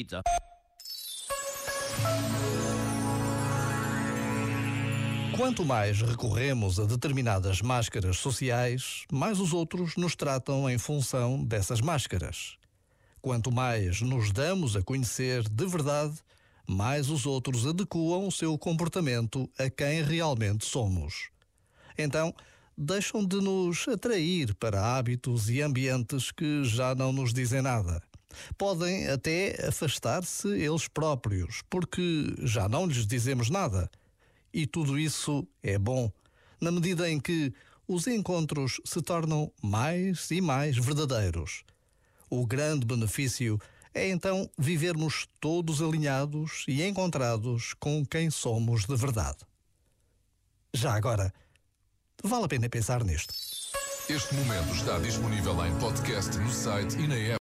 pizza. Quanto mais recorremos a determinadas máscaras sociais, mais os outros nos tratam em função dessas máscaras. Quanto mais nos damos a conhecer de verdade, mais os outros adequam o seu comportamento a quem realmente somos. Então, deixam de nos atrair para hábitos e ambientes que já não nos dizem nada. Podem até afastar-se eles próprios, porque já não lhes dizemos nada e tudo isso é bom, na medida em que os encontros se tornam mais e mais verdadeiros. O grande benefício é então vivermos todos alinhados e encontrados com quem somos de verdade. Já agora, vale a pena pensar nisto. Este momento está disponível em podcast no site e na app.